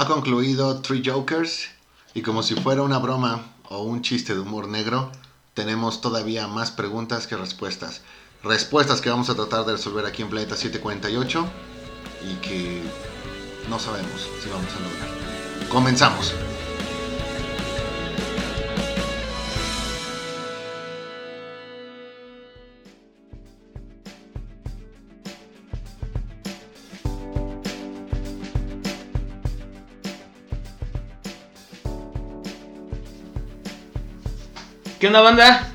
Ha concluido Three Jokers y como si fuera una broma o un chiste de humor negro, tenemos todavía más preguntas que respuestas. Respuestas que vamos a tratar de resolver aquí en Planeta 748 y que no sabemos si vamos a lograr. Comenzamos. ¿Qué onda, banda?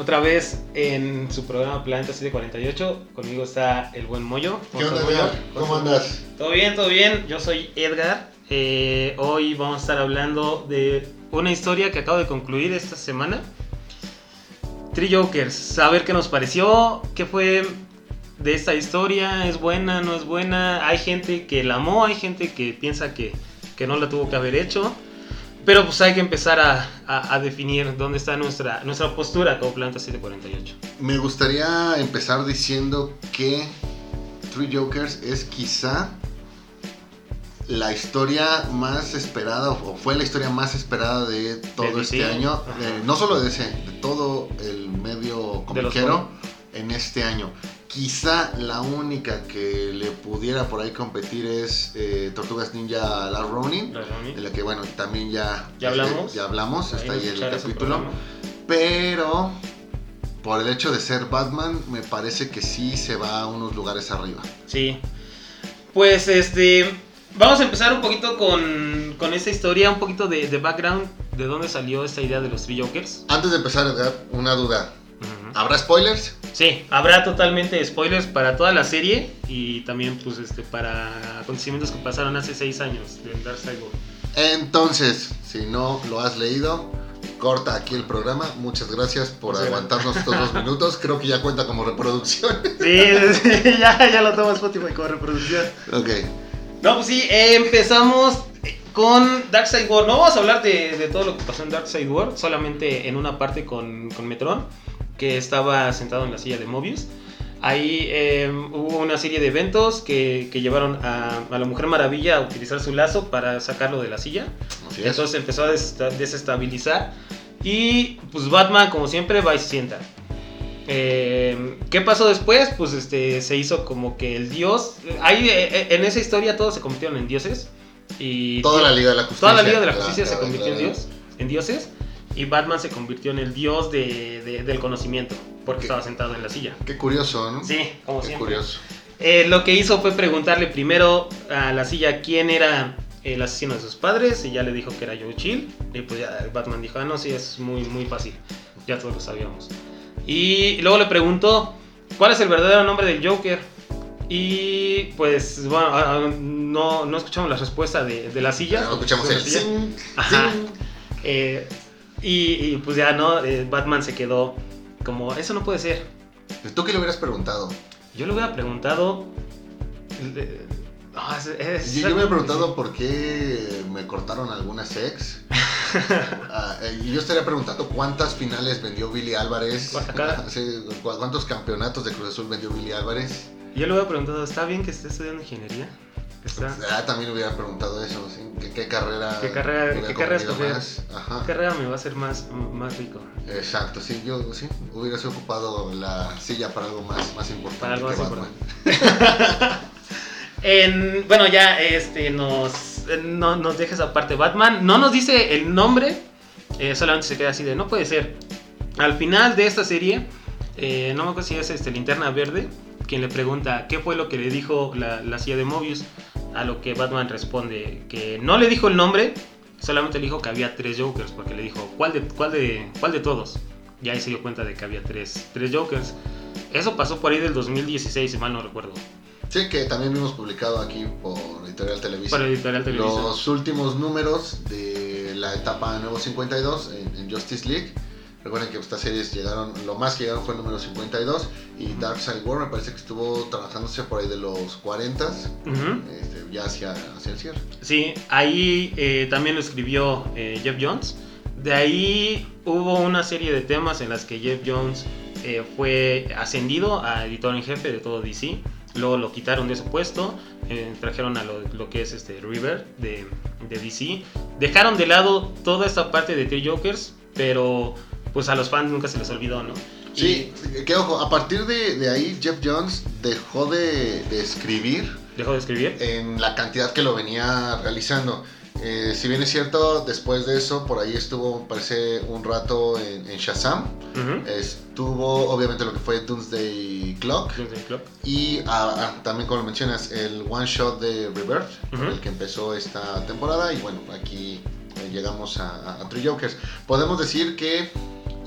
Otra vez en su programa Planeta 748. Conmigo está el buen Moyo. ¿Qué onda, Moyo? Edgar? ¿Cómo andas? Todo bien, todo bien. Yo soy Edgar. Eh, hoy vamos a estar hablando de una historia que acabo de concluir esta semana. Three Jokers. Saber qué nos pareció, qué fue de esta historia. ¿Es buena, no es buena? Hay gente que la amó, hay gente que piensa que, que no la tuvo que haber hecho. Pero pues hay que empezar a, a- a definir dónde está nuestra, nuestra postura como Planeta 748. Me gustaría empezar diciendo que Three Jokers es quizá la historia más esperada, o fue la historia más esperada de todo De este año, Ajá. eh, no solo de ese, de todo el medio comiquero en este año. Quizá la única que le pudiera por ahí competir es eh, Tortugas Ninja Ronin, La Romy. de la que bueno, también ya, Ya este, hablamos. ya hablamos, está ahí el capítulo. Pero por el hecho de ser Batman, me parece que sí se va a unos lugares arriba. Sí. Pues este. Vamos a empezar un poquito con, con esta historia, un poquito de, de background, de dónde salió esta idea de los Three Jokers. Antes de empezar, Edgar, una duda. ¿Habrá spoilers? Sí, habrá totalmente spoilers para toda la serie y también pues este para acontecimientos que pasaron hace seis años de Darkseid World. Entonces, si no lo has leído, corta aquí el programa. Muchas gracias por Sí. aguantarnos estos dos minutos. Creo que ya cuenta como reproducción. Sí, sí, ya, ya lo tomo Spotify como reproducción. ok. No, pues sí, eh, empezamos con Darkseid World. No vamos a hablar de, de todo lo que pasó en Darkseid World, solamente en una parte con, con Metron, que estaba sentado en la silla de Mobius. Ahí eh, hubo una serie de eventos que, que llevaron a, a la Mujer Maravilla a utilizar su lazo para sacarlo de la silla. Así es. Entonces empezó a desesta- desestabilizar. Y pues Batman, como siempre, va y se sienta. Eh, ¿Qué pasó después? Pues este se hizo como que el dios. Ahí eh, eh, en esa historia todos se convirtieron en dioses. Y Toda la Liga de la Justicia. toda la Liga de la Justicia se claro, convirtió en claro. dios, en dioses. Y Batman se convirtió en el dios de- de- del conocimiento. Porque estaba sentado en la silla. Qué curioso, ¿no? Sí, como Qué siempre. curioso. Eh, lo que hizo fue preguntarle primero a la silla quién era el asesino de sus padres y ya le dijo que era Joe Chill. Y pues ya Batman dijo, ah, no, sí, es muy, muy fácil. Ya todos lo sabíamos. Y luego le preguntó, ¿cuál es el verdadero nombre del Joker? Y pues, bueno, ah, ah, no, no escuchamos la respuesta de, de la silla. Ya escuchamos el la silla. Ajá. Eh, y, y, pues ya, ¿no? Eh, Batman se quedó como, eso no puede ser. ¿Tú qué le hubieras preguntado? Yo le hubiera preguntado. eh, ah, es- es- Yo, yo me he preguntado por qué me cortaron algunas ex. Y yo estaría preguntando cuántas finales vendió Billy Álvarez. ¿Cuántos campeonatos de Cruz Azul vendió Billy Álvarez? Yo le hubiera preguntado, ¿está bien que esté estudiando ingeniería? ¿Está? Ah, también hubiera preguntado eso, ¿sí? ¿Qué, qué carrera? ¿Qué carrera- qué carrera. ¿Qué carrera me va a hacer más, más rico? Exacto, sí, yo sí, hubieras ocupado la silla para algo más, más importante. Para algo que más Batman. En, bueno, ya este, nos, no, nos deja esa parte Batman. No nos dice el nombre, eh, solamente se queda así de, no puede ser. Al final de esta serie, eh, no me acuerdo si es este, Linterna Verde, quien le pregunta qué fue lo que le dijo la, la silla de Mobius. A lo que Batman responde que no le dijo el nombre, solamente le dijo que había tres Jokers, porque le dijo, ¿cuál de, cuál de, cuál de todos? Y ahí se dio cuenta de que había tres, tres Jokers. Eso pasó por ahí del 2016, si mal no recuerdo. Sí, que también vimos publicado aquí por Editorial Televisa. Por Editorial Televisa. Los últimos números de la etapa nuevo 52 en, en Justice League. Recuerden que estas series llegaron, lo más que llegaron fue el número 52 y Darkseid War me parece que estuvo trabajándose por ahí de los 40 Ujú. este, ya hacia, hacia el cierre. Sí, ahí eh, también lo escribió eh, Jeff Jones. De ahí hubo una serie de temas en las que Jeff Jones eh, fue ascendido a editor en jefe de todo DC. luego lo quitaron de ese puesto, eh, trajeron a lo, lo, que es este River de, de, DC, dejaron de lado toda esta parte de Three Jokers, pero pues a los fans nunca se les olvidó, ¿no? Sí, que ojo, a partir de, de ahí Jeff Jones dejó de, de, escribir. Dejó de escribir. En la cantidad que lo venía realizando. Eh, si bien es cierto, después de eso, por ahí estuvo, parece, un rato en, en Shazam. Uh -huh. Estuvo, obviamente, lo que fue Doomsday Clock. Doomsday Clock. Y ah, ah, también, como lo mencionas, el one shot de Rebirth, uh -huh. el que empezó esta temporada. Y bueno, aquí eh, llegamos a, a Three Jokers. Podemos decir que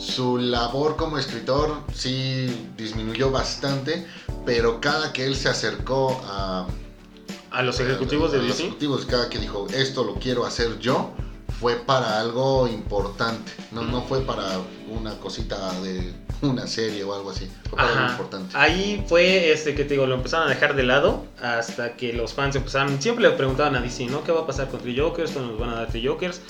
su labor como escritor sí disminuyó bastante, pero cada que él se acercó a a los ejecutivos de a DC. Los ejecutivos, cada que dijo, esto lo quiero hacer yo, fue para algo importante. No, no fue para una cosita de una serie o algo así. Fue para algo importante. Ahí fue este que te digo, lo empezaron a dejar de lado hasta que los fans empezaron. Siempre le preguntaban a DC, ¿no? ¿Qué va a pasar con Three Jokers? ¿Cuándo nos van a dar Three Jokers?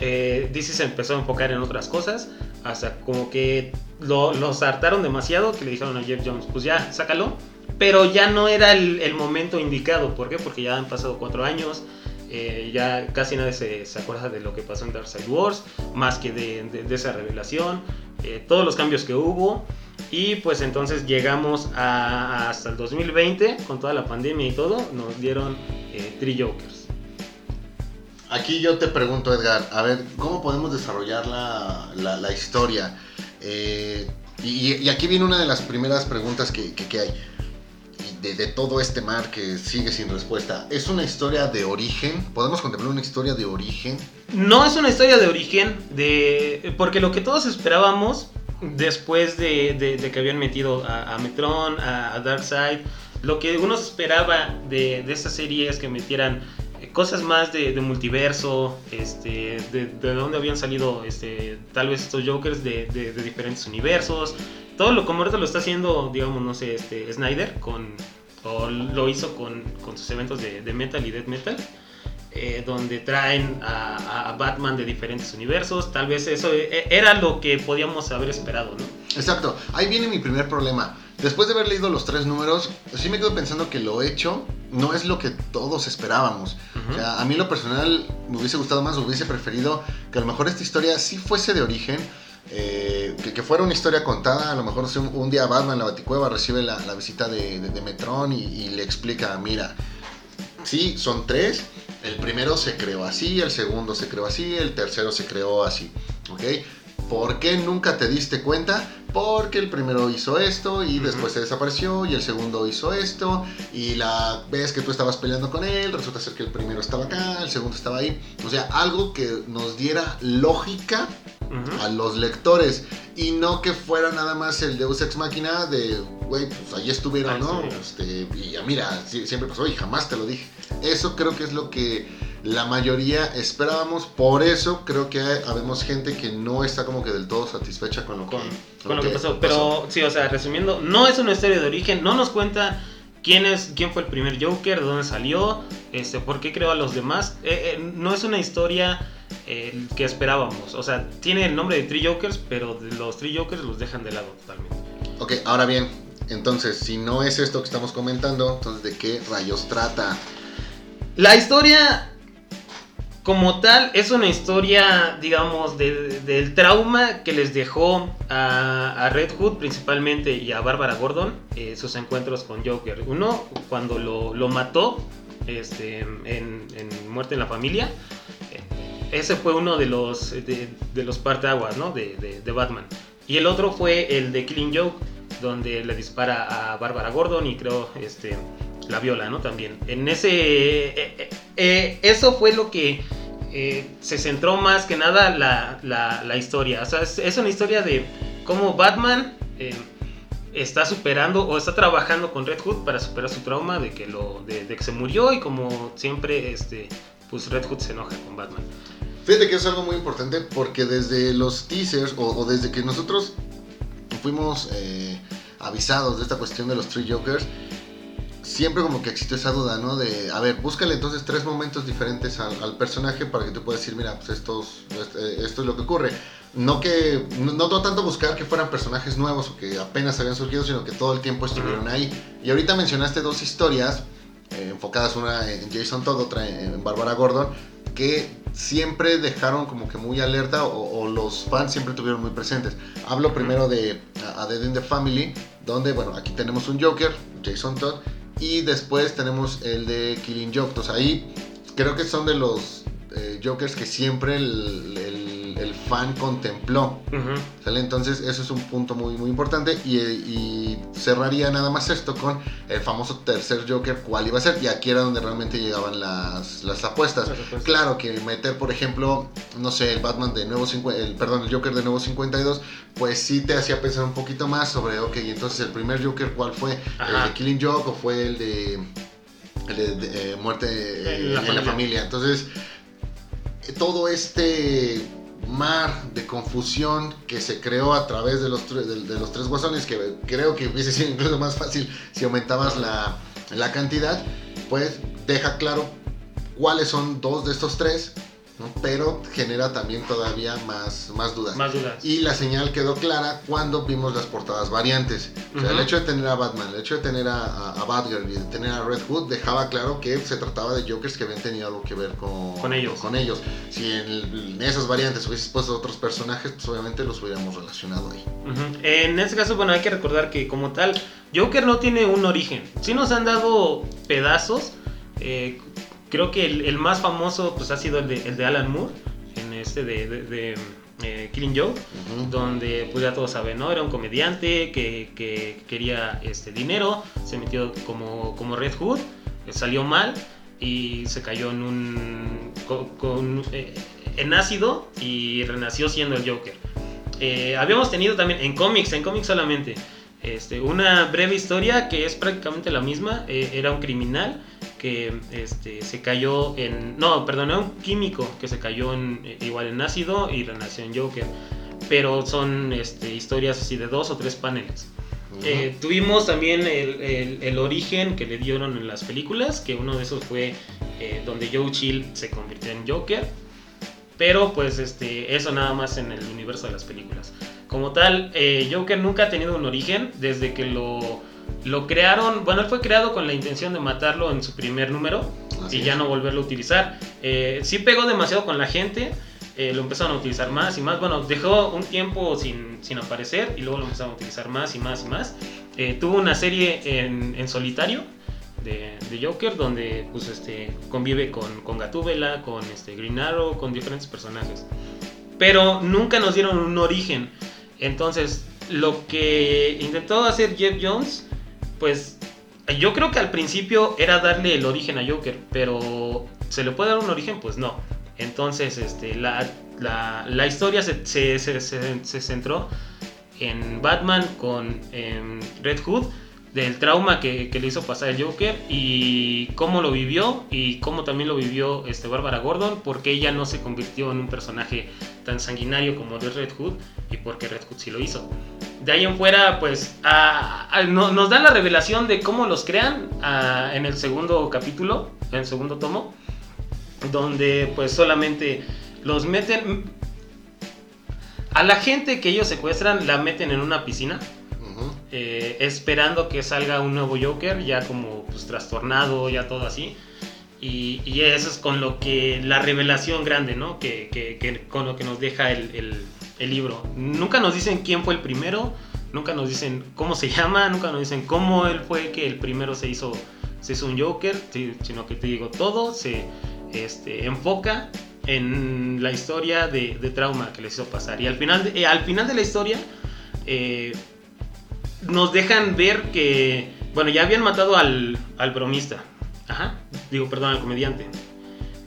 Eh, DC se empezó a enfocar en otras cosas. Hasta como que lo, los hartaron demasiado que le dijeron a Jeff Jones, pues ya, sácalo pero ya no era el, el, momento indicado. ¿Por qué? Porque ya han pasado cuatro años. Eh, ya casi nadie se, se, acuerda de lo que pasó en Darkseid Wars, más que de, de, esa revelación, eh, todos los cambios que hubo. Y pues entonces llegamos hasta el 2020, con toda la pandemia y todo, nos dieron eh, Three Jokers. Aquí yo te pregunto, Edgar, a ver, ¿cómo podemos desarrollar la, la, historia? Eh, y, aquí viene una de las primeras preguntas que, que, hay de, de, todo este mar que sigue sin respuesta. ¿Es una historia de origen? ¿Podemos contemplar una historia de origen? No es una historia de origen, de porque lo que todos esperábamos después de, de, que habían metido a, a Metron, a, a, Darkseid, lo que uno esperaba de, de esta serie es que metieran cosas más de, multiverso, este, de, de dónde habían salido este, tal vez estos Jokers de, de, diferentes universos. Todo lo como ahorita lo está haciendo, digamos, no sé, este, Snyder, con, o lo hizo con, con sus eventos de, Metal y Death Metal. Eh, donde traen a, a, Batman de diferentes universos. Tal vez eso eh, era lo que podíamos haber esperado, ¿no? Exacto. Ahí viene mi primer problema. Después de haber leído los tres números, sí me quedo pensando que lo hecho no es lo que todos esperábamos. Uh -huh. O sea, a mí lo personal me hubiese gustado más, hubiese preferido que a lo mejor esta historia sí fuese de origen. Eh, que, que, fuera una historia contada, a lo mejor un, un día Batman, la Baticueva, recibe la, la visita de, de, de Metron y, y, le explica, mira, sí, son tres, el primero se creó así, el segundo se creó así, el tercero se creó así, ¿ok? ¿Por qué nunca te diste cuenta? Porque el primero hizo esto y uh -huh. después se desapareció y el segundo hizo esto y la vez que tú estabas peleando con él resulta ser que el primero estaba acá, el segundo estaba ahí. O sea, algo que nos diera lógica uh -huh. a los lectores y no que fuera nada más el Deus Ex Máquina de, güey, pues ahí estuvieron, ¿no? Sí. Este, y mira, siempre pasó y jamás te lo dije. Eso creo que es lo que la mayoría esperábamos. Por eso creo que habemos gente que no está como que del todo satisfecha con lo, con, con lo que, que, pasó. Pero pasó. sí, o sea, resumiendo, no es una historia de origen, no nos cuenta quién es quién fue el primer Joker, de dónde salió, este, por qué creó a los demás. Eh, eh, no es una historia eh, que esperábamos. O sea, tiene el nombre de Three Jokers, pero los Three Jokers los dejan de lado totalmente. Ok, ahora bien, entonces, si no es esto que estamos comentando, entonces, ¿de qué rayos trata? La historia como tal, es una historia, digamos, de, del trauma que les dejó a, a, Red Hood principalmente y a Bárbara Gordon eh, sus encuentros con Joker. Uno, cuando lo, mató este, en, Muerte en la Familia, eh, ese fue uno de los, de, de los parteaguas ¿no? de, Batman. Y el otro fue el de Killing Joke, donde le dispara a Bárbara Gordon y creo este, la viola, ¿no? También. En ese. Eh, eh, eso fue lo que. Eh, se centró más que nada la, la, historia. O sea, es, una historia de cómo Batman eh, está superando o está trabajando con Red Hood para superar su trauma de que, lo, de, que se murió y como siempre, este, pues Red Hood se enoja con Batman. Fíjate que es algo muy importante porque desde los teasers o, desde que nosotros fuimos eh, avisados de esta cuestión de los Three Jokers, siempre como que existió esa duda, ¿no? De, a ver, búscale entonces tres momentos diferentes al, al personaje para que tú puedas decir, mira, pues estos, esto es lo que ocurre. no que no, no tanto buscar que fueran personajes nuevos o que apenas habían surgido, sino que todo el tiempo estuvieron ahí. Y ahorita mencionaste dos historias eh, enfocadas, una en Jason Todd, otra en Barbara Gordon, que siempre dejaron como que muy alerta o, o los fans siempre tuvieron muy presentes. Hablo primero de A Dead in the Family, donde, bueno, aquí tenemos un Joker, Jason Todd, y después tenemos el de Killing Joke. Entonces ahí creo que son de los eh, Jokers que siempre el, el el fan contempló. ¿sale? Entonces eso es un punto muy, muy importante y, y, cerraría nada más esto con el famoso tercer Joker, cuál iba a ser, y aquí era donde realmente llegaban las, las, apuestas. Claro que meter, por ejemplo, no sé, el Batman de nuevo 50, el, perdón, el Joker de nuevo 52, pues sí te hacía pensar un poquito más sobre, ok, entonces el primer Joker, ¿cuál fue? ¿El de Killing Joke o fue el de, el de, eh, muerte en, la, en la familia? Entonces todo este mar de confusión que se creó a través de los, de, de los tres guasones, que creo que hubiese sido incluso más fácil si aumentabas la, la cantidad, pues deja claro cuáles son dos de estos tres ¿no? pero genera también todavía más, más dudas. Más dudas. Y la señal quedó clara cuando vimos las portadas variantes. O sea, uh -huh. el hecho de tener a Batman, el hecho de tener a, a, a, Batgirl y de tener a Red Hood dejaba claro que se trataba de Jokers que habían tenido algo que ver con, con ellos. Con ellos. Si en, en esas variantes hubieses puesto otros personajes, pues obviamente los hubiéramos relacionado ahí. Uh -huh. En este caso, bueno, hay que recordar que como tal, Joker no tiene un origen. Sí nos han dado pedazos. Eh, creo que el, el, más famoso pues ha sido el de, el de Alan Moore en este de, de, de eh, Killing Joke uh -huh. donde pues ya todos saben no era un comediante que, que quería este dinero se metió como, como Red Hood salió mal y se cayó en un con, con eh, en ácido y renació siendo el Joker eh, habíamos tenido también en cómics en cómics solamente este, una breve historia que es prácticamente la misma eh, era un criminal que este, se cayó en... No, perdón, era un químico que se cayó en, igual en ácido y renació en Joker. Pero son este, historias así de dos o tres paneles. Uh -huh. eh, tuvimos también el, el, el, origen que le dieron en las películas, que uno de esos fue eh, donde Joe Chill se convirtió en Joker. Pero pues este, eso nada más en el universo de las películas. Como tal, eh, Joker nunca ha tenido un origen desde que lo lo crearon, bueno, él fue creado con la intención de matarlo en su primer número Así y ya es. no volverlo a utilizar. Eh, sí pegó demasiado con la gente, eh, lo empezaron a utilizar más y más. Bueno, dejó un tiempo sin, sin aparecer y luego lo empezaron a utilizar más y más y más. Eh, tuvo una serie en, en solitario de, de, Joker donde pues, este, convive con, con Gatúbela, con este, Green Arrow, con diferentes personajes. Pero nunca nos dieron un origen. Entonces, lo que intentó hacer Jeff Jones pues yo creo que al principio era darle el origen a Joker, pero ¿se le puede dar un origen? Pues no. Entonces, este, la, la, historia se, se, se, se, centró en Batman con en Red Hood, del trauma que, le hizo pasar el Joker y cómo lo vivió y cómo también lo vivió este, Bárbara Gordon, porque ella no se convirtió en un personaje tan sanguinario como Red Hood y porque Red Hood sí lo hizo de ahí en fuera, pues a, a, no, nos dan la revelación de cómo los crean a, en el segundo capítulo, en el segundo tomo, donde pues solamente los meten... A la gente que ellos secuestran la meten en una piscina, uh -huh. eh, esperando que salga un nuevo Joker, ya como pues trastornado, ya todo así. Y, y, eso es con lo que la revelación grande, ¿no? Que, que, que con lo que nos deja el, el el libro. Nunca nos dicen quién fue el primero, nunca nos dicen cómo se llama, nunca nos dicen cómo él fue que el primero se hizo, se hizo un Joker, sino que te digo, todo se este, enfoca en la historia de, trauma que les hizo pasar. Y al final de, eh, al final de la historia eh, nos dejan ver que, bueno, ya habían matado al, al bromista. Ajá, digo, perdón, al comediante.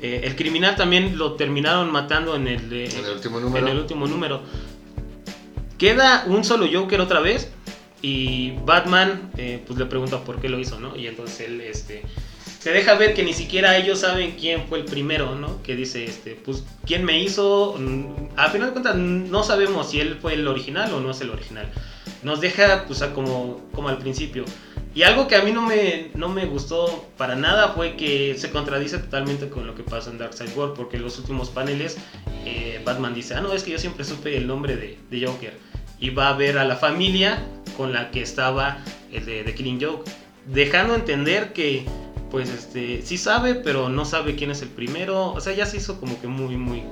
Eh, el criminal también lo terminaron matando en el, eh, en el, último número. En el último número. Queda un solo Joker otra vez y Batman eh, pues le pregunta por qué lo hizo, ¿no? Y entonces él este, se deja ver que ni siquiera ellos saben quién fue el primero, ¿no? Que dice, este, pues, ¿quién me hizo? Mm, a final de cuentas no sabemos si él fue el original o no es el original. Nos deja, pues, como, como al principio. Y algo que a mí no me, no me gustó para nada fue que se contradice totalmente con lo que pasa en Darkseid War, porque en los últimos paneles eh, Batman dice, ah, no, es que yo siempre supe el nombre de, de Joker. Y va a ver a la familia con la que estaba el de, de Killing Joke, dejando entender que, pues, este, sí sabe, pero no sabe quién es el primero. O sea, ya se hizo como que muy, muy...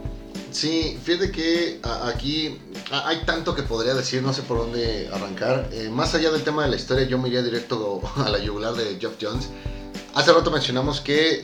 Sí, fíjate que aquí hay tanto que podría decir, no sé por dónde arrancar. Eh, más allá del tema de la historia, yo me iría directo a la yugular de Geoff Jones. Hace rato mencionamos que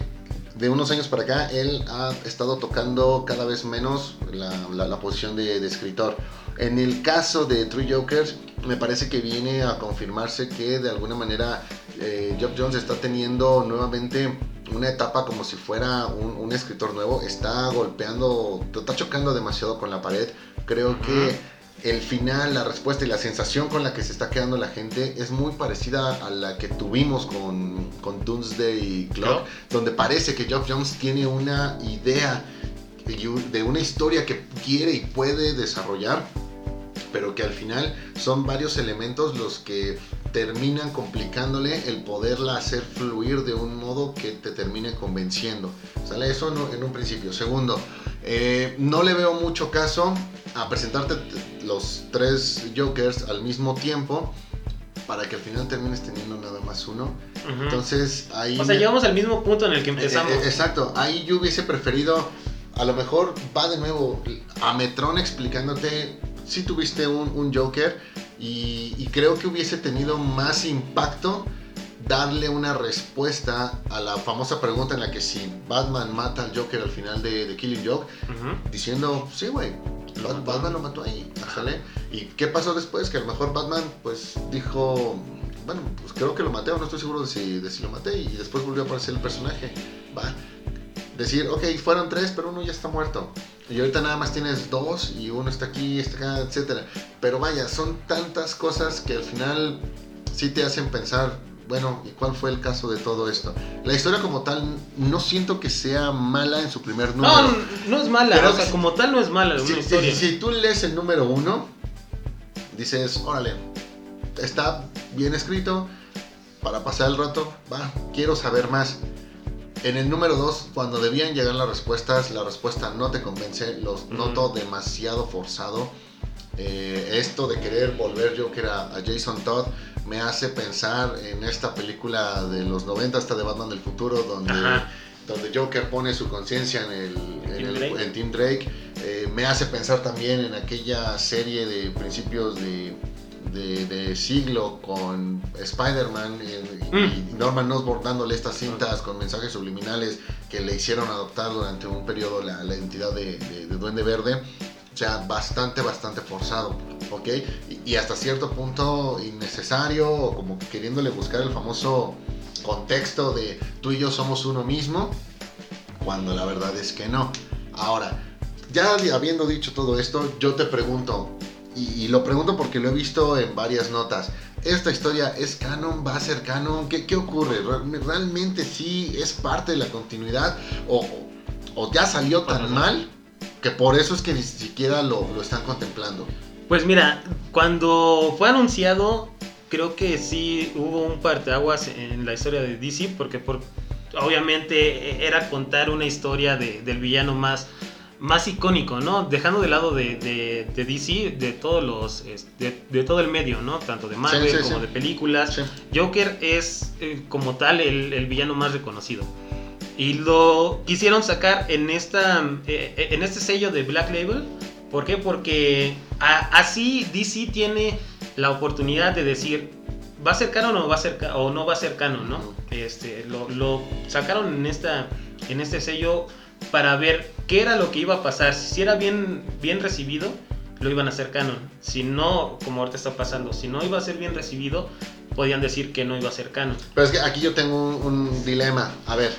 de unos años para acá él ha estado tocando cada vez menos la, la- la posición de, de escritor. En el caso de Three Jokers, me parece que viene a confirmarse que de alguna manera eh, Geoff Jones está teniendo nuevamente una etapa como si fuera un, un escritor nuevo. Está golpeando, está chocando demasiado con la pared. Creo que el final, la respuesta y la sensación con la que se está quedando la gente es muy parecida a la que tuvimos con, con Doomsday Clock, donde parece que Geoff Jones tiene una idea de una historia que quiere y puede desarrollar, pero que al final son varios elementos los que terminan complicándole el poderla hacer fluir de un modo que te termine convenciendo. ¿Sale? Eso en, en un principio. Segundo, eh, no le veo mucho caso a presentarte los tres Jokers al mismo tiempo para que al final termines teniendo nada más uno. Entonces ahí... o sea, me- llegamos al mismo punto en el que eh, empezamos. eh, exacto, ahí yo hubiese preferido, a lo mejor va de nuevo a Metron explicándote si tuviste un, un Joker y, y creo que hubiese tenido más impacto darle una respuesta a la famosa pregunta en la que si Batman mata al Joker al final de, de Killing Joke, diciendo, sí, güey. Batman lo mató ahí, ¿sale? ¿Y qué pasó después? Que a lo mejor Batman, pues, dijo, bueno, pues creo que lo maté, o no estoy seguro de si, de si lo maté, y después volvió a aparecer el personaje, va. Decir, ok, fueron tres, pero uno ya está muerto. Y ahorita nada más tienes dos, y uno está aquí, está acá, etcétera. Pero vaya, son tantas cosas que al final sí te hacen pensar, bueno, ¿y cuál fue el caso de todo esto? La historia como tal, no siento que sea mala en su primer número. No, no es mala, Pero o sea, si- como tal no es mala Si, una si- historia. si tú lees el número uno, dices, órale, está bien escrito, para pasar el rato, va, quiero saber más. En el número 2, cuando debían llegar las respuestas, la respuesta no te convence, los Ujú. noto demasiado forzado. Eh, esto de querer volver Joker a, a Jason Todd me hace pensar en esta película de los 90, esta de Batman del futuro, donde, Ajá. donde Joker pone su conciencia en, el, en, Tim el- Drake. en Tim Drake. Eh, me hace pensar también en aquella serie de principios de, de- de siglo con Spider-Man y, y Mm. Norman Osborn dándole estas cintas con mensajes subliminales que le hicieron adoptar durante un periodo la, la identidad de, de- de Duende Verde. O sea, bastante, bastante forzado, ¿ok? Y, y hasta cierto punto innecesario, o como que queriéndole buscar el famoso contexto de tú y yo somos uno mismo, cuando la verdad es que no. Ahora, ya habiendo dicho todo esto, yo te pregunto, y, y lo pregunto porque lo he visto en varias notas, ¿esta historia es canon? ¿Va a ser canon? ¿Qué, qué ocurre? ¿Re- ¿Realmente sí es parte de la continuidad? ¿O, o ya salió tan Ajá. mal que por eso es que ni siquiera lo, lo están contemplando? Pues mira, cuando fue anunciado, creo que sí hubo un parteaguas en la historia de DC, porque por, obviamente era contar una historia de- del villano más, más icónico, ¿no? Dejando de lado de, de- de DC, de todos los, de, de todo el medio, ¿no? Tanto de Marvel Sí, sí, como sí. de películas. Joker es eh, como tal el, el villano más reconocido. Y lo quisieron sacar en, esta, eh, en este sello de Black Label. ¿Por qué? Porque a- así DC tiene la oportunidad de decir, ¿va a ser canon o, va a ser, o no va a ser canon? ¿no? Este, lo, lo sacaron en, esta, en este sello para ver qué era lo que iba a pasar. Si era bien, bien recibido, lo iban a hacer canon. Si no, como ahorita está pasando, si no iba a ser bien recibido, podían decir que no iba a ser canon. Pero es que aquí yo tengo un, un dilema. A ver,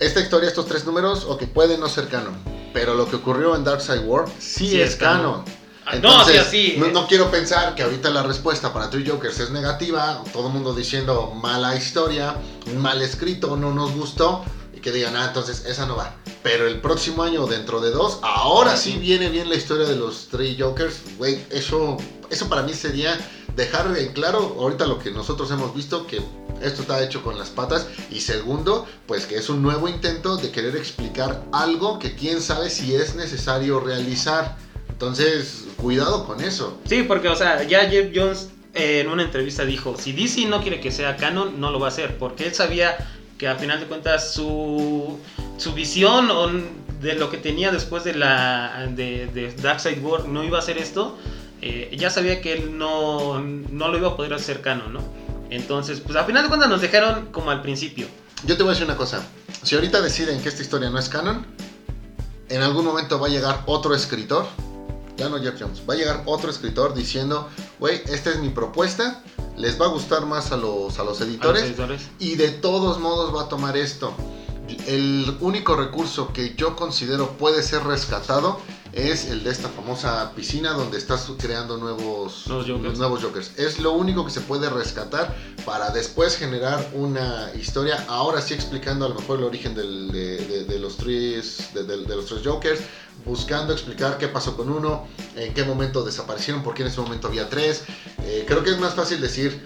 esta historia, estos tres números, o que puede no ser canon. Pero lo que ocurrió en Darkseid War sí, Sí es, es canon. canon. Ah, no, sí, así. No, no quiero pensar que ahorita la respuesta para Three Jokers es negativa. Todo el mundo diciendo mala historia, mal escrito, no nos gustó. Y que digan, ah, entonces esa no va. pero el próximo año dentro de dos, ahora sí viene bien la historia de los tres Jokers. Güey, eso, eso para mí sería dejar en claro ahorita lo que nosotros hemos visto, que esto está hecho con las patas. Y segundo, pues que es un nuevo intento de querer explicar algo que quién sabe si es necesario realizar. Entonces, cuidado con eso. Sí, porque, o sea, ya Jeff Jones eh, en una entrevista dijo, si DC no quiere que sea canon, no lo va a hacer, porque él sabía que al final de cuentas su, su visión de lo que tenía después de la de, Darkseid War no iba a hacer esto, eh, ya sabía que él no, no, lo iba a poder hacer canon, ¿no? Entonces, pues al final de cuentas nos dejaron como al principio. Yo te voy a decir una cosa, si ahorita deciden que esta historia no es canon, en algún momento va a llegar otro escritor, ya no Jeff Jones, va a llegar otro escritor diciendo, güey, esta es mi propuesta, les va a gustar más a los, a los, editores, y de todos modos va a tomar esto. El único recurso que yo considero puede ser rescatado es el de esta famosa piscina donde estás creando nuevos, nuevos, jokers. Es lo único que se puede rescatar para después generar una historia, ahora sí explicando a lo mejor el origen de, los tres, de, los tres jokers, buscando explicar qué pasó con uno, en qué momento desaparecieron, por qué en ese momento había tres. Eh, creo que es más fácil decir,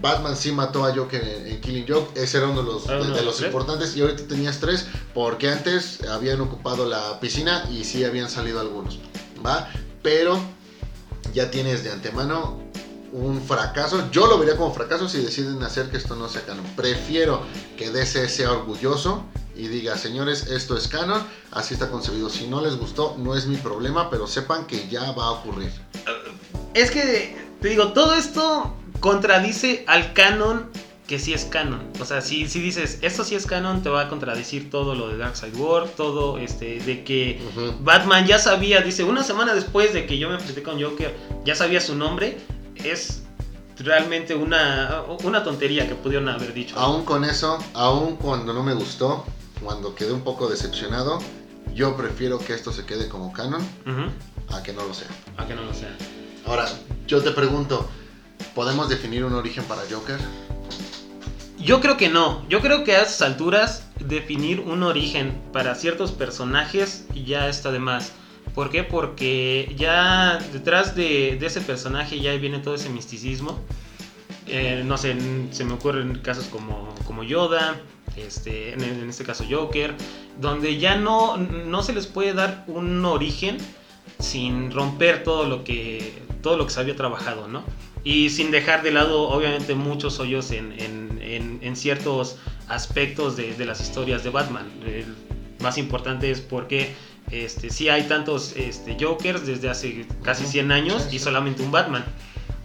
Batman sí mató a Joker en, Killing Joke, ese era uno de los, de, los importantes y ahorita tenías tres porque antes habían ocupado la piscina y sí habían salido algunos, ¿va? Pero ya tienes de antemano un fracaso. Yo lo vería como fracaso si deciden hacer que esto no sea canon. Prefiero que DC sea orgulloso y diga, señores, esto es canon, así está concebido. Si no les gustó, no es mi problema, pero sepan que ya va a ocurrir. Es que, te digo, todo esto contradice al canon que sí es canon. O sea, si, si dices, esto sí es canon, te va a contradecir todo lo de Darkseid War, todo este, de que Batman ya sabía, dice, una semana después de que yo me enfrenté con Joker, ya sabía su nombre, es realmente una, una tontería que pudieron haber dicho. Aún con eso, aún cuando no me gustó, cuando quedé un poco decepcionado, yo prefiero que esto se quede como canon a que no lo sea. A que no lo sea. Ahora, yo te pregunto, ¿podemos definir un origen para Joker? Yo creo que no. Yo creo que a esas alturas definir un origen para ciertos personajes ya está de más. ¿Por qué? Porque ya detrás de, ese personaje ya viene todo ese misticismo. Eh, no sé, se me ocurren casos como, como Yoda, este, en, este caso Joker, donde ya no, no se les puede dar un origen sin romper todo lo que, todo lo que se había trabajado, ¿no? y sin dejar de lado obviamente muchos hoyos en, en, ciertos aspectos de, de, las historias de Batman. El más importante es porque este, sí hay tantos este, Jokers desde hace casi 100 años y solamente un Batman.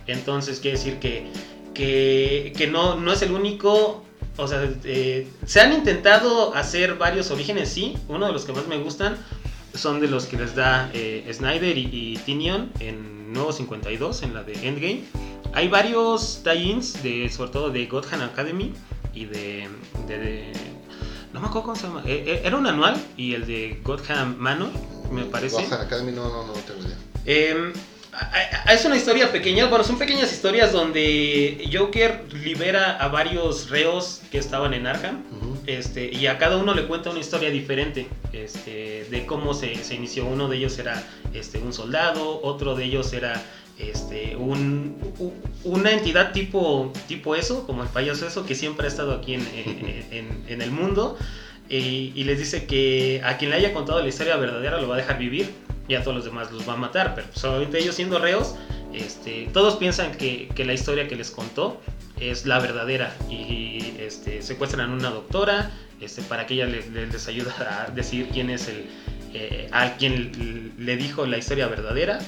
Entonces quiere decir que, que, que no, no es el único... O sea, eh, se han intentado hacer varios orígenes, sí. Uno de los que más me gustan son de los que les da eh, Snyder y, y Tinion en Nuevo 52, en la de Endgame hay varios tie-ins, de, sobre todo de Gotham Academy y de, No me acuerdo cómo se llama. Eh, era un anual y el de Gotham Manor, me parece. Gotham Academy no, no, no tengo idea. Eh, es una historia pequeña, bueno, son pequeñas historias donde Joker libera a varios reos que estaban en Arkham. Este, y a cada uno le cuenta una historia diferente este, de cómo se, se inició. Uno de ellos era este, un soldado, otro de ellos era este, un, una entidad tipo, tipo eso, como el payaso eso, que siempre ha estado aquí en, en, el mundo. Y, les dice que a quien le haya contado la historia verdadera lo va a dejar vivir y a todos los demás los va a matar. Pero solamente pues, ellos siendo reos, este, todos piensan que, que, la historia que les contó es la verdadera. Y este, secuestran a una doctora este, para que ella les, les ayude a decir quién es el, eh, a quien le dijo la historia verdadera.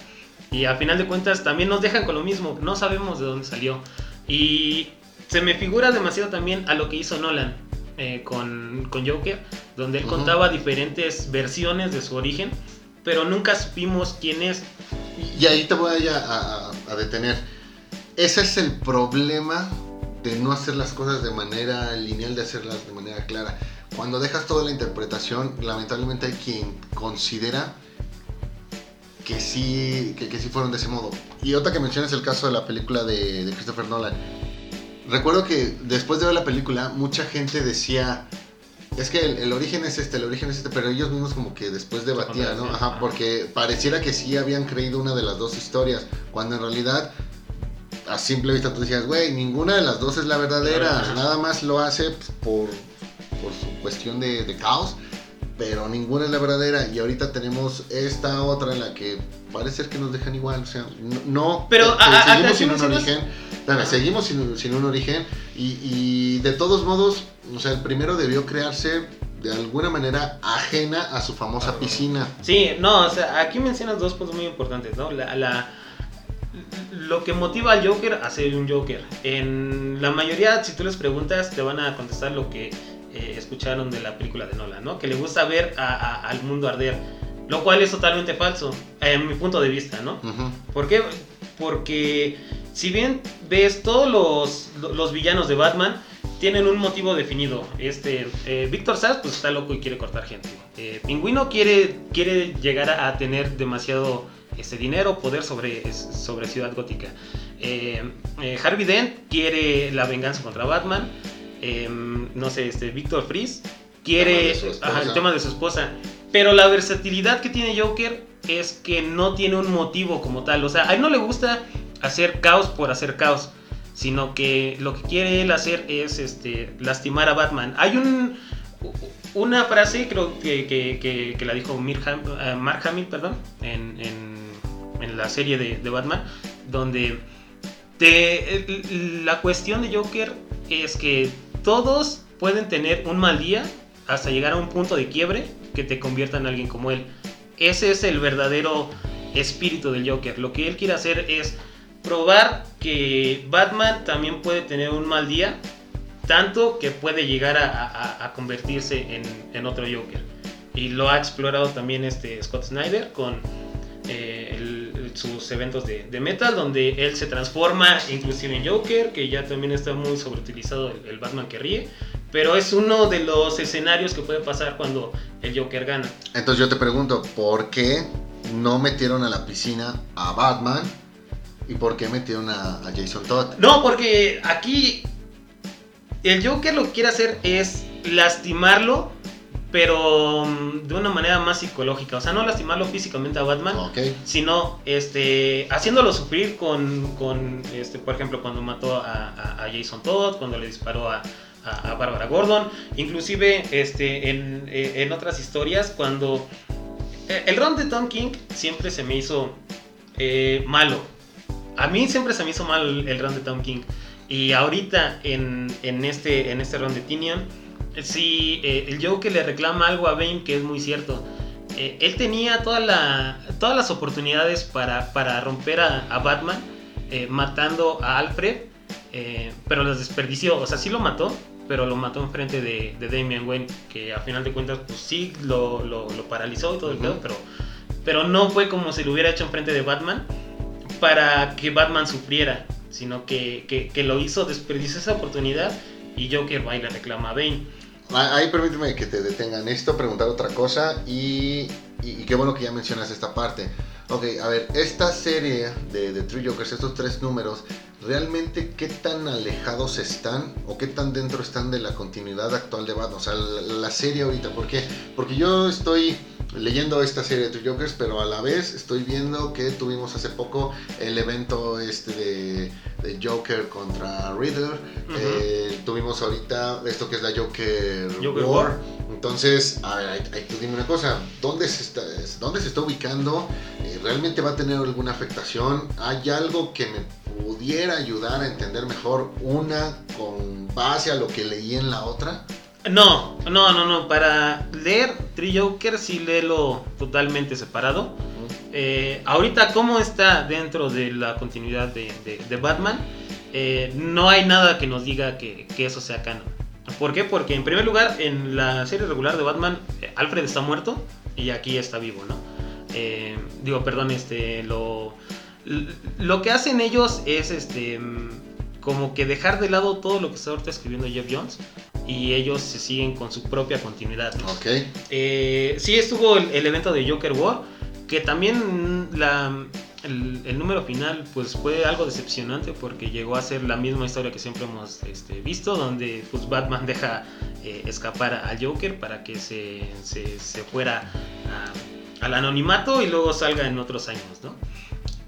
Y a final de cuentas también nos dejan con lo mismo, no sabemos de dónde salió. Y se me figura demasiado también a lo que hizo Nolan eh, con, con, Joker, donde él contaba diferentes versiones de su origen, pero nunca supimos quién es. Y ahí te voy a, detener. Ese es el problema de no hacer las cosas de manera lineal, de hacerlas de manera clara. Cuando dejas toda la interpretación, lamentablemente hay quien considera que sí, que, sí fueron de ese modo. Y otra que mencionas el caso de la película de, Christopher Nolan. Recuerdo que después de ver la película, mucha gente decía, Es que el, el origen es este, el origen es este, pero ellos mismos como que después debatían, ¿no? Ajá. Porque pareciera que sí habían creído una de las dos historias, cuando en realidad a simple vista tú decías, güey, ninguna de las dos es la verdadera, Ajá. nada más lo hace por, por su cuestión de, de caos, pero ninguna es la verdadera y ahorita tenemos esta otra en la que parece ser que nos dejan igual, o sea, no... Pero, eh, a- a- seguimos sin un origen, espérame, Ajá. seguimos sin, sin un origen y, y de todos modos, o sea, el primero debió crearse de alguna manera ajena a su famosa piscina. Sí, no, o sea, aquí mencionas dos puntos muy importantes, ¿no? La, la- lo que motiva al Joker a ser un Joker. En la mayoría, si tú les preguntas, te van a contestar lo que eh, escucharon de la película de Nolan, ¿no? Que le gusta ver a- a- al mundo arder. Lo cual es totalmente falso, en mi punto de vista, ¿no? Ujú. ¿Por qué? Porque si bien ves todos los, los villanos de Batman tienen un motivo definido. Este, eh, Víctor Sass pues está loco y quiere cortar gente. Eh, Pingüino quiere, quiere llegar a, a tener demasiado este, dinero, poder sobre, es- sobre Ciudad Gótica. Eh, eh, Harvey Dent quiere la venganza contra Batman. Eh, no sé, este, Víctor Fries quiere tema ajá, el tema de su esposa. Pero la versatilidad que tiene Joker es que no tiene un motivo como tal. O sea, a él no le gusta hacer caos por hacer caos. Sino que lo que quiere él hacer es este, lastimar a Batman. Hay un, una frase, creo que, que- que- la dijo Mir Ham- eh, Mark Hamill, perdón, en, en- la serie de, de Batman, donde te- la cuestión de Joker es que todos pueden tener un mal día hasta llegar a un punto de quiebre que te convierta en alguien como él. Ese es el verdadero espíritu del Joker. Lo que él quiere hacer es probar que Batman también puede tener un mal día, tanto que puede llegar a, a- a convertirse en, en otro Joker. Y lo ha explorado también este Scott Snyder con eh, el- sus eventos de, de metal, donde él se transforma inclusive en Joker, que ya también está muy sobreutilizado el, el Batman que ríe. Pero es uno de los escenarios que puede pasar cuando el Joker gana. Entonces yo te pregunto, ¿por qué no metieron a la piscina a Batman? ¿Y por qué metieron a, a Jason Todd? No, porque aquí el Joker lo que quiere hacer es lastimarlo, pero mm, de una manera más psicológica. O sea, no lastimarlo físicamente a Batman, sino este, haciéndolo sufrir con, con, este, por ejemplo, cuando mató a, a- a Jason Todd, cuando le disparó a, a, a Barbara Gordon, inclusive este, en, eh, en otras historias, cuando eh, el ron de Tom King siempre se me hizo eh, malo. A mí siempre se me hizo mal el run de Tom King. Y ahorita en, en este, en este run de Tinian, sí, eh, el Joker le reclama algo a Bane que es muy cierto. Él tenía la, todas las oportunidades para, para romper a, Batman, matando a Alfred, pero las desperdició. O sea, sí lo mató, pero lo mató enfrente de, de Damian Wayne, que a final de cuentas, pues sí lo, lo, lo paralizó y todo el Ujú. pedo, pero, pero no fue como si lo hubiera hecho enfrente de Batman para que Batman sufriera, sino que, que, que lo hizo, desperdició esa oportunidad y Joker va y le reclama a Bane. Ah, Ahí permíteme que te detengan esto, preguntar otra cosa y, y, y qué bueno que ya mencionas esta parte. Ok, a ver, esta serie de, de Three Jokers, estos tres números, ¿realmente qué tan alejados están o qué tan dentro están de la continuidad actual de Batman? O sea, la, serie ahorita, ¿por qué? Porque yo estoy leyendo esta serie de Jokers, pero a la vez estoy viendo que tuvimos hace poco el evento este de, de Joker contra Riddler. Eh, tuvimos ahorita esto que es la Joker, Joker War. War. Entonces, a ver, ahí- ahí tú dime una cosa, ¿dónde se está, dónde se está ubicando? Eh, ¿Realmente va a tener alguna afectación? ¿Hay algo que me pudiera ayudar a entender mejor una con base a lo que leí en la otra? No, no, no, no. Para leer Three Joker sí léelo totalmente separado. Eh, ahorita, ¿cómo está dentro de la continuidad de, de- de Batman? Eh, no hay nada que nos diga que, que eso sea canon. ¿Por qué? Porque en primer lugar, en la serie regular de Batman, eh, Alfred está muerto y aquí está vivo, ¿no? Eh, digo, perdón, este, lo, lo que hacen ellos es, este, mm, como que dejar de lado todo lo que está ahorita escribiendo Jeff Jones y ellos se siguen con su propia continuidad. ¿no? Ok. Eh, sí estuvo el, el evento de Joker War, que también la, el, el número final pues fue algo decepcionante porque llegó a ser la misma historia que siempre hemos este, visto, donde pues Batman deja eh, escapar al Joker para que se, se, se fuera al anonimato y luego salga en otros años, ¿no?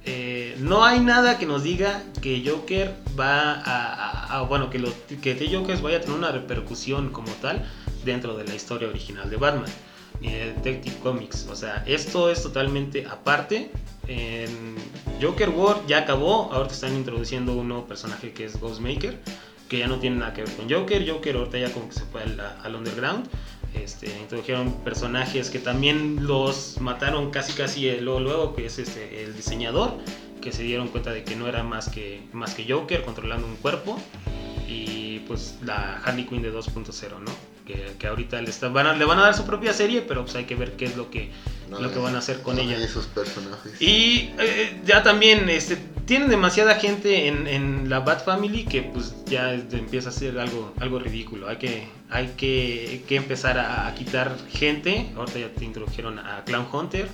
Eh, no hay nada que nos diga que Joker va a, bueno, que, que The Joker vaya a tener una repercusión como tal dentro de la historia original de Batman ni de Detective Comics. O sea, esto es totalmente aparte. Joker War ya acabó, ahora están introduciendo un nuevo personaje que es Ghostmaker, que ya no tiene nada que ver con Joker. Joker ahorita ya como que se fue al underground. Este, introdujeron personajes que también los mataron casi casi luego, luego que es este, el diseñador, que se dieron cuenta de que no era más que, más que Joker controlando un cuerpo, y pues la Harley Quinn de 2.0, ¿no? Que, que, ahorita le, van le van a dar su propia serie, pero pues hay que ver qué es lo que, lo que van a hacer con ella. Esos personajes. Y eh, ya también este, tienen demasiada gente en, en, la Bat Family que pues ya empieza a ser algo, algo ridículo. Hay que, hay que, que empezar a, quitar gente. Ahorita ya te introdujeron a Clown Hunter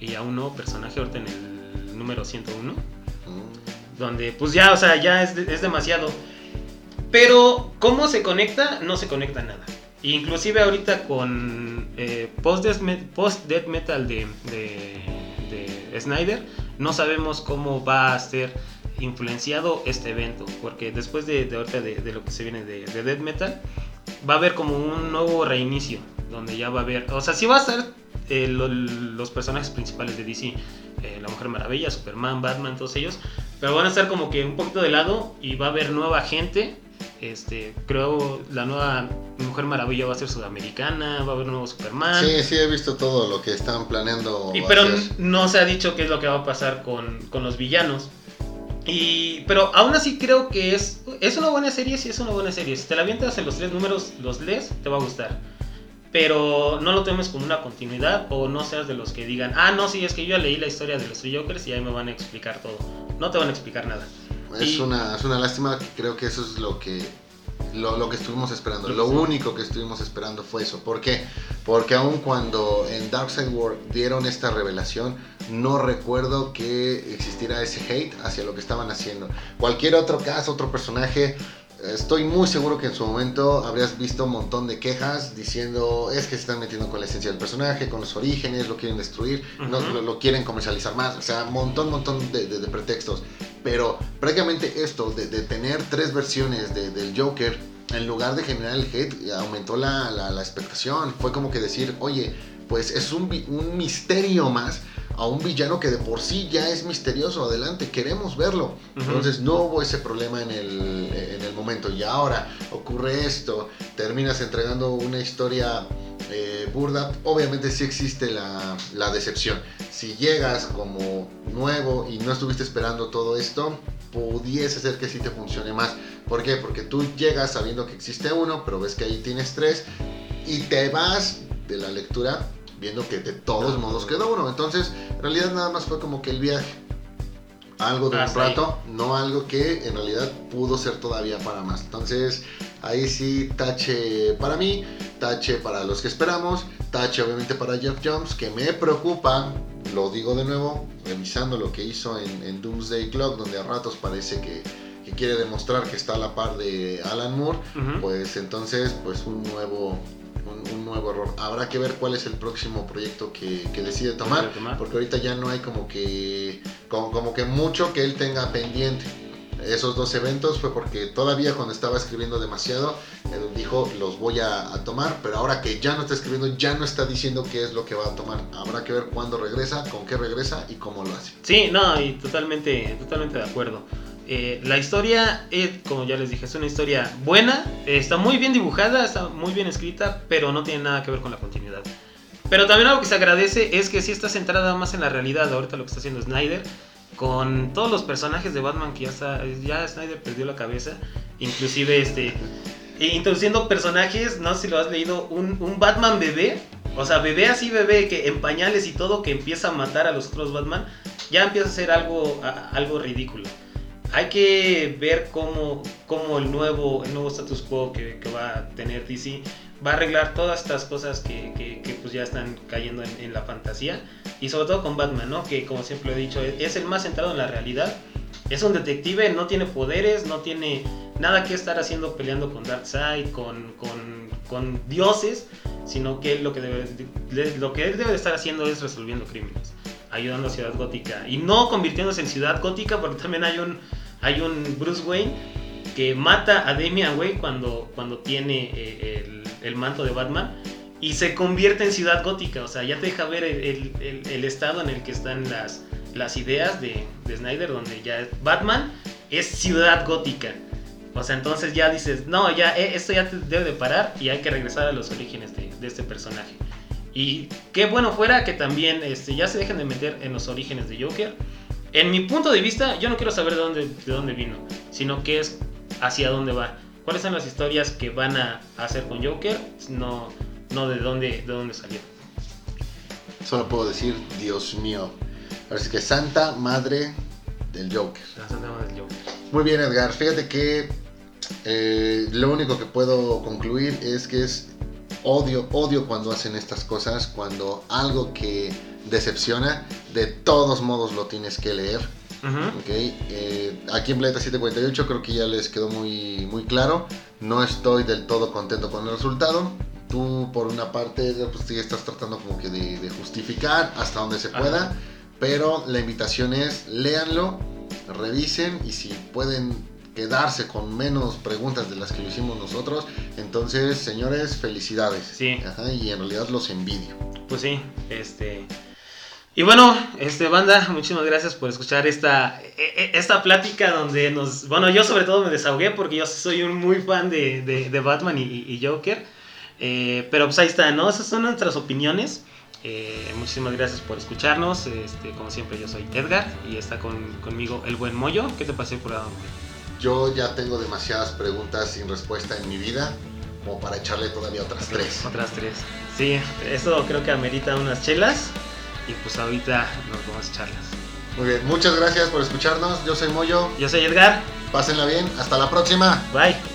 y a un nuevo personaje ahorita en el número 101. Mm. Donde pues ya, o sea, ya es, es demasiado. Pero, ¿cómo se conecta? No se conecta nada. Inclusive ahorita con eh, post-death metal de, de, Snyder, no sabemos cómo va a ser influenciado este evento. Porque después de, de ahorita de, lo que se viene de, death metal, va a haber como un nuevo reinicio. Donde ya va a haber, o sea, sí va a estar eh, los personajes principales de DC, eh, la Mujer Maravilla, Superman, Batman, todos ellos, pero van a estar como que un poquito de lado y va a haber nueva gente este, creo la nueva Mujer Maravilla va a ser sudamericana, va a haber un nuevo Superman. Sí, sí, he visto todo lo que están planeando. Y, pero no se ha dicho qué es lo que va a pasar con, con, los villanos. Y, pero aún así creo que es, es una buena serie, sí es una buena serie. Si te la avientas en los tres números, los lees, te va a gustar. Pero no lo tomes como una continuidad o no seas de los que digan, ah, no, sí, es que yo ya leí la historia de los Three Jokers y ahí me van a explicar todo. No te van a explicar nada. Es, una, es una lástima, creo que eso es lo que lo, lo, que estuvimos esperando. Lo único que estuvimos esperando fue eso. ¿Por qué? Porque aun cuando en Darkseid World dieron esta revelación, no recuerdo que existiera ese hate hacia lo que estaban haciendo. Cualquier otro caso, otro personaje, estoy muy seguro que en su momento habrías visto un montón de quejas diciendo es que se están metiendo con la esencia del personaje, con los orígenes, lo quieren destruir, no, lo, quieren comercializar más, o sea, un montón, montón de, de, pretextos. Pero prácticamente esto de, de tener tres versiones del Joker, en lugar de generar el hate, aumentó la, la, la expectación. Fue como que decir, oye, pues es un, un misterio más a un villano que de por sí ya es misterioso. Adelante, queremos verlo. Entonces no hubo ese problema en el, en el momento. Y ahora ocurre esto, terminas entregando una historia eh, burda. Obviamente sí existe la, la decepción. Si llegas como nuevo y no estuviste esperando todo esto, pudiese ser que sí te funcione más. ¿Por qué? Porque tú llegas sabiendo que existe uno, pero ves que ahí tienes tres y te vas de la lectura viendo que de todos modos quedó uno. Entonces, en realidad nada más fue como que el viaje. Algo de un rato, no algo que en realidad pudo ser todavía para más. Entonces, ahí sí, tache para mí, tache para los que esperamos, tache obviamente para Jeff Jones, que me preocupa, lo digo de nuevo, revisando lo que hizo en, Doomsday Clock, donde a ratos parece que, quiere demostrar que está a la par de Alan Moore, pues entonces, pues un nuevo un, nuevo error. Habrá que ver cuál es el próximo proyecto que, decide tomar, porque ahorita ya no hay como que, como, que mucho que él tenga pendiente. Esos dos eventos fue porque todavía cuando estaba escribiendo demasiado, él dijo los voy a, tomar, pero ahora que ya no está escribiendo, ya no está diciendo qué es lo que va a tomar. Habrá que ver cuándo regresa, con qué regresa y cómo lo hace. Sí, no, y totalmente, totalmente de acuerdo. Eh, la historia, como ya les dije, es una historia buena, está muy bien dibujada, está muy bien escrita, pero no tiene nada que ver con la continuidad. Pero también algo que se agradece es que sí está centrada más en la realidad, ahorita lo que está haciendo Snyder, con todos los personajes de Batman que ya está, ya Snyder perdió la cabeza, inclusive este, introduciendo personajes, no sé si lo has leído, un, un Batman bebé, o sea, bebé así bebé, que en pañales y todo, que empieza a matar a los otros Batman, ya empieza a ser algo, algo ridículo hay que ver cómo, cómo el, nuevo, el nuevo status quo que, que, va a tener DC va a arreglar todas estas cosas que, que, pues ya están cayendo en, la fantasía. Y sobre todo con Batman, ¿no? Que como siempre he dicho, es el más centrado en la realidad. Es un detective, no tiene poderes, no tiene nada que estar haciendo peleando con Darkseid, con, con, con dioses, sino que lo que, debe, lo que él debe de estar haciendo es resolviendo crímenes, ayudando a Ciudad Gótica y no convirtiéndose en Ciudad Gótica porque también hay un, hay un Bruce Wayne que mata a Damian Wayne cuando, cuando tiene eh, el, manto de Batman y se convierte en ciudad gótica. O sea, ya te deja ver el, el- estado en el que están las, las ideas de, de Snyder, donde ya Batman es ciudad gótica. O sea, entonces ya dices, no, ya eh, esto ya debe de parar y hay que regresar a los orígenes de, de este personaje. Y qué bueno fuera que también este, ya se dejen de meter en los orígenes de Joker. En mi punto de vista, yo no quiero saber de dónde, de dónde vino, sino qué es hacia dónde va. ¿Cuáles son las historias que van a hacer con Joker? No, no de dónde, de dónde salió. Solo puedo decir, Dios mío. Así que Santa Madre del Joker. Las tramas del Joker. Muy bien, Edgar. Fíjate que eh, lo único que puedo concluir es que es odio, odio cuando hacen estas cosas, cuando algo que decepciona, de todos modos lo tienes que leer. Ujú. Ok, eh, aquí en Planeta 748 creo que ya les quedó muy, muy claro. No estoy del todo contento con el resultado. Tú, por una parte, pues sí estás tratando como que de, de justificar hasta donde se Ajá. pueda. Pero la invitación es, léanlo, revisen y si pueden quedarse con menos preguntas de las que lo hicimos nosotros, entonces, señores, felicidades. Sí. Ajá, y en realidad los envidio. Pues sí, este. Y bueno, este banda, muchísimas gracias por escuchar esta, e- e- esta plática donde nos. Bueno, yo sobre todo me desahogué porque yo soy un muy fan de, de- de Batman y, y Joker. Eh, pero pues ahí está, ¿no? Esas son nuestras opiniones. Eh, muchísimas gracias por escucharnos. Este, como siempre, yo soy Edgar y está con- conmigo el buen Moyo. ¿Qué te pasó por ahora? Yo ya tengo demasiadas preguntas sin respuesta en mi vida como para echarle todavía otras tres. Otras tres. Sí, eso creo que amerita unas chelas. Y pues ahorita nos vamos a echarlas. Muy bien, muchas gracias por escucharnos. Yo soy Moyo. Yo soy Edgar. Pásenla bien. Hasta la próxima. Bye.